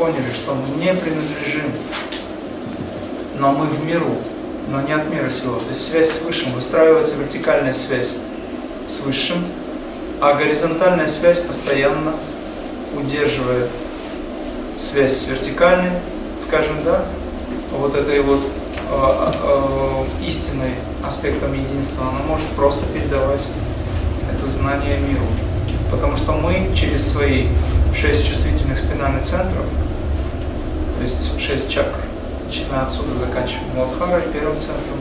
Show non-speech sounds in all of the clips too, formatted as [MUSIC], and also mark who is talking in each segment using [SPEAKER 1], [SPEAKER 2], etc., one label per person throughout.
[SPEAKER 1] поняли, что мы не принадлежим, но мы в миру, но не от мира сего. То есть связь с Высшим, выстраивается вертикальная связь с Высшим, а горизонтальная связь постоянно удерживает связь с вертикальной, скажем, да, вот этой вот э, э, истинной аспектом единства, она может просто передавать это знание миру. Потому что мы через свои шесть чувствительных спинальных центров, то есть шесть чакр, начиная отсюда, заканчивая Младхарой, первым центром,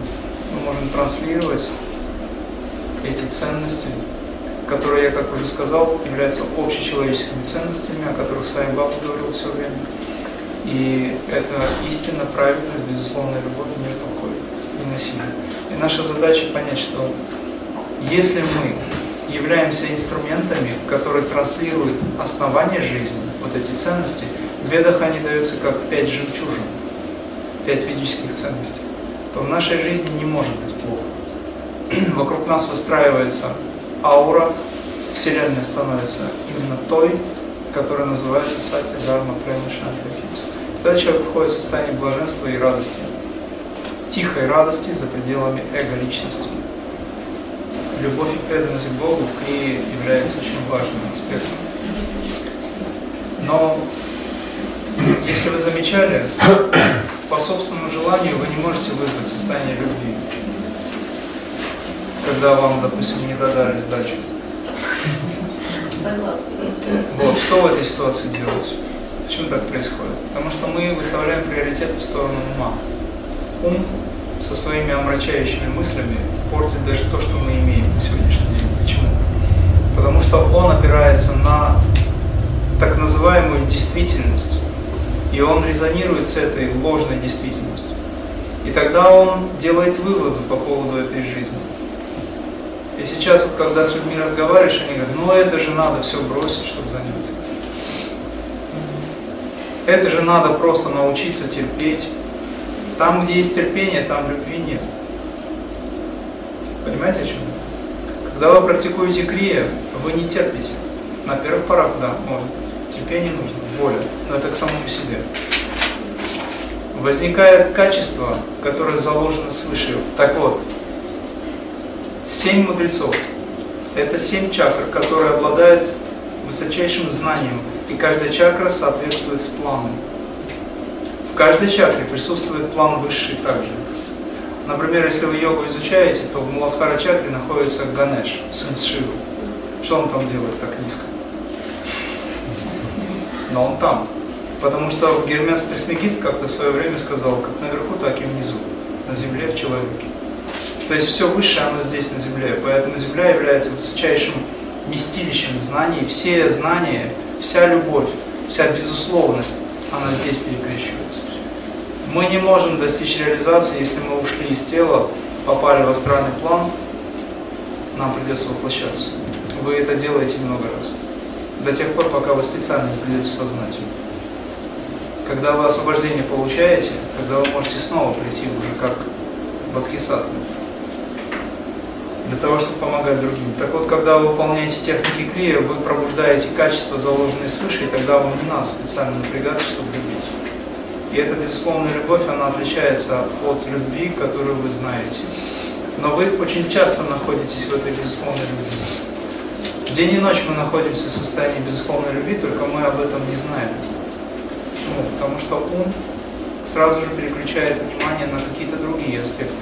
[SPEAKER 1] мы можем транслировать эти ценности, которые, я как уже сказал, являются общечеловеческими ценностями, о которых Сами Баба говорил все время. И это истина, праведность, безусловная любовь, мир, покой и насилие. И наша задача понять, что если мы являемся инструментами, которые транслируют основание жизни, вот эти ценности, ведах они даются как пять жемчужин, пять ведических ценностей, то в нашей жизни не может быть плохо. [CLEARS THROAT] Вокруг нас выстраивается аура, Вселенная становится именно той, которая называется Сатья Дharma Према Шанти Тогда человек входит в состояние блаженства и радости, тихой радости за пределами эго-личности любовь и преданность к Богу в Крие является очень важным аспектом. Но если вы замечали, по собственному желанию вы не можете вызвать состояние любви, когда вам, допустим, не додали сдачу.
[SPEAKER 2] Согласна.
[SPEAKER 1] Вот, что в этой ситуации делать? Почему так происходит? Потому что мы выставляем приоритеты в сторону ума. Ум со своими омрачающими мыслями портит даже то, что мы имеем на сегодняшний день. Почему? Потому что он опирается на так называемую действительность, и он резонирует с этой ложной действительностью. И тогда он делает выводы по поводу этой жизни. И сейчас вот когда с людьми разговариваешь, они говорят, ну это же надо все бросить, чтобы заняться. Это же надо просто научиться терпеть. Там, где есть терпение, там любви нет. Понимаете, о чем Когда вы практикуете крия, вы не терпите. На первых порах, да, может. Терпение нужно, воля, но это к самому себе. Возникает качество, которое заложено свыше. Так вот, семь мудрецов – это семь чакр, которые обладают высочайшим знанием, и каждая чакра соответствует с планом. В каждой чакре присутствует план высший также. Например, если вы йогу изучаете, то в Муладхара чакре находится Ганеш, сын Шивы. Что он там делает так низко? Но он там. Потому что Гермес Трисмегист как-то в свое время сказал, как наверху, так и внизу, на земле, в человеке. То есть все высшее, оно здесь, на земле. Поэтому земля является высочайшим местилищем знаний. Все знания, вся любовь, вся безусловность, она здесь перекрещивается. Мы не можем достичь реализации, если мы ушли из тела, попали в астральный план, нам придется воплощаться. Вы это делаете много раз. До тех пор, пока вы специально не придете сознание. Когда вы освобождение получаете, тогда вы можете снова прийти уже как бодхисаттва. Для того, чтобы помогать другим. Так вот, когда вы выполняете техники крия, вы пробуждаете качества, заложенные свыше, и тогда вам не надо специально напрягаться, чтобы любить. И эта безусловная любовь, она отличается от любви, которую вы знаете. Но вы очень часто находитесь в этой безусловной любви. День и ночь мы находимся в состоянии безусловной любви, только мы об этом не знаем. Почему? Потому что ум сразу же переключает внимание на какие-то другие аспекты.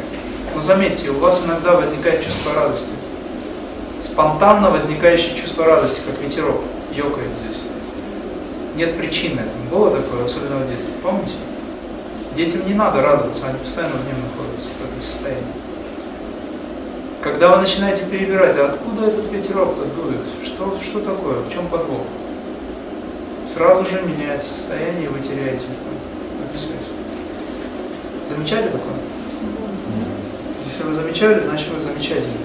[SPEAKER 1] Но заметьте, у вас иногда возникает чувство радости. Спонтанно возникающее чувство радости, как ветерок, ёкает здесь нет причины этому. Было такое, особенно в детстве, помните? Детям не надо радоваться, они постоянно в нем находятся, в этом состоянии. Когда вы начинаете перебирать, а откуда этот ветерок-то дует? Что, что такое? В чем подвох? Сразу же меняется состояние, и вы теряете эту связь. Замечали такое? Если вы замечали, значит вы замечательны.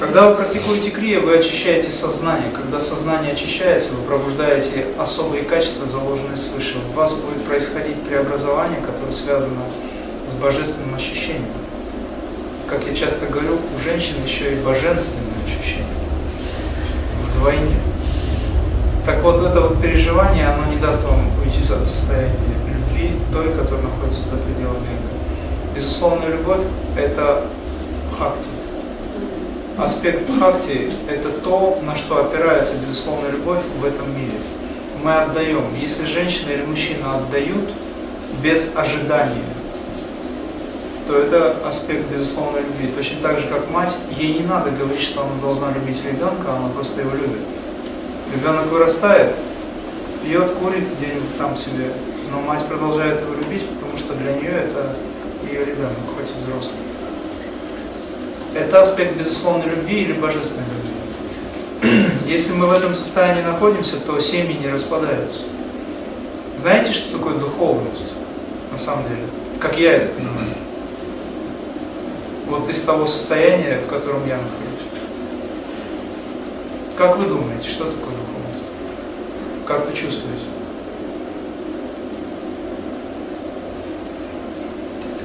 [SPEAKER 1] Когда вы практикуете крия, вы очищаете сознание. Когда сознание очищается, вы пробуждаете особые качества, заложенные свыше. У вас будет происходить преобразование, которое связано с божественным ощущением. Как я часто говорю, у женщин еще и божественное ощущение. Вдвойне. Так вот, это вот переживание, оно не даст вам уйти от состояния любви, той, которая находится за пределами эго. Безусловная любовь – это хакти. Аспект бхакти – это то, на что опирается безусловная любовь в этом мире. Мы отдаем. Если женщина или мужчина отдают без ожидания, то это аспект безусловной любви. Точно так же, как мать, ей не надо говорить, что она должна любить ребенка, она просто его любит. Ребенок вырастает, пьет, курит где-нибудь там себе, но мать продолжает его любить, потому что для нее это ее ребенок, хоть и взрослый. Это аспект безусловной любви или божественной любви. [CLEARS THROAT] Если мы в этом состоянии находимся, то семьи не распадаются. Знаете, что такое духовность на самом деле? Как я это понимаю вот из того состояния, в котором я нахожусь. Как вы думаете, что такое духовность? Как вы чувствуете?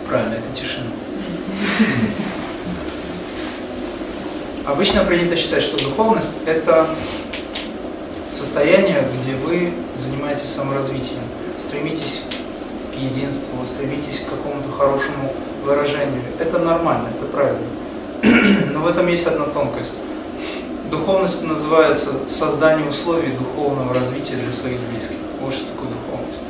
[SPEAKER 1] Правильно, это тишина. [LAUGHS] Обычно принято считать, что духовность – это состояние, где вы занимаетесь саморазвитием, стремитесь к единству, стремитесь к какому-то хорошему выражению. Это нормально, это правильно. [CLEARS THROAT] Но в этом есть одна тонкость. Духовность называется создание условий духовного развития для своих близких. Вот что такое духовность.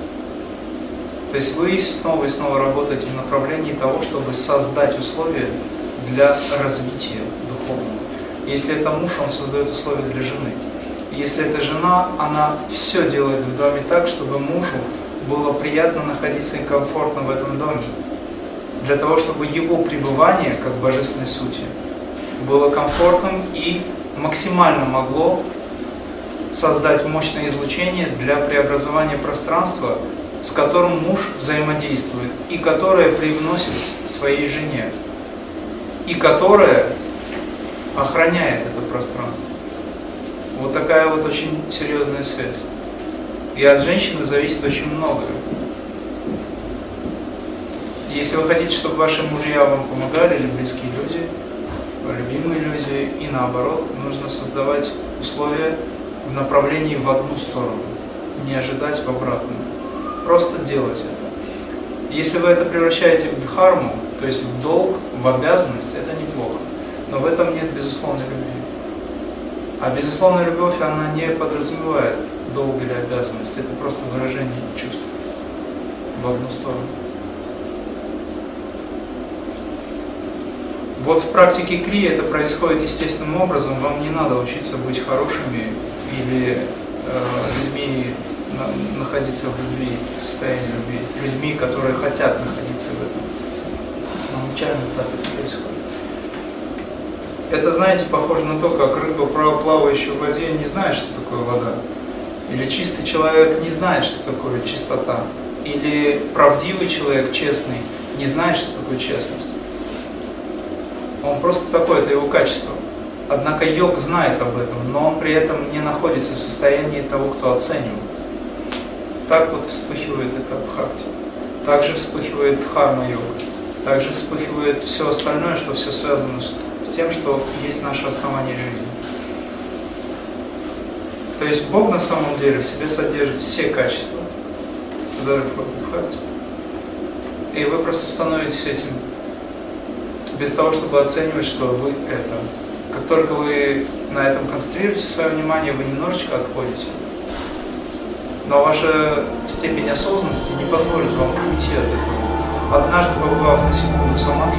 [SPEAKER 1] То есть вы снова и снова работаете в направлении того, чтобы создать условия для развития духовного. Если это муж, он создает условия для жены. Если это жена, она все делает в доме так, чтобы мужу было приятно находиться и комфортно в этом доме для того, чтобы его пребывание, как божественной сути, было комфортным и максимально могло создать мощное излучение для преобразования пространства, с которым муж взаимодействует, и которое привносит своей жене, и которое охраняет это пространство. Вот такая вот очень серьезная связь. И от женщины зависит очень многое. Если вы хотите, чтобы ваши мужья вам помогали, или близкие люди, любимые люди, и наоборот, нужно создавать условия в направлении в одну сторону, не ожидать в обратную. Просто делать это. Если вы это превращаете в дхарму, то есть в долг, в обязанность, это неплохо. Но в этом нет безусловной любви. А безусловная любовь, она не подразумевает долг или обязанность. Это просто выражение чувств в одну сторону. Вот в практике кри это происходит естественным образом. Вам не надо учиться быть хорошими или э, людьми на, находиться в любви, в состоянии любви, людьми, которые хотят находиться в этом. Нечаянно так это происходит. Это, знаете, похоже на то, как рыба, плавающая в воде, не знает, что такое вода. Или чистый человек не знает, что такое чистота. Или правдивый человек, честный, не знает, что такое честность. Он просто такой, это его качество. Однако йог знает об этом, но он при этом не находится в состоянии того, кто оценивает. Так вот вспыхивает это бхакти. Также вспыхивает дхарма-йога. Также вспыхивает все остальное, что все связано с тем, что есть наше основание жизни. То есть Бог на самом деле в себе содержит все качества, которые входят. И вы просто становитесь этим без того, чтобы оценивать, что вы это. Как только вы на этом концентрируете свое внимание, вы немножечко отходите. Но ваша степень осознанности не позволит вам уйти от этого. Однажды побывав на секунду в самадхи,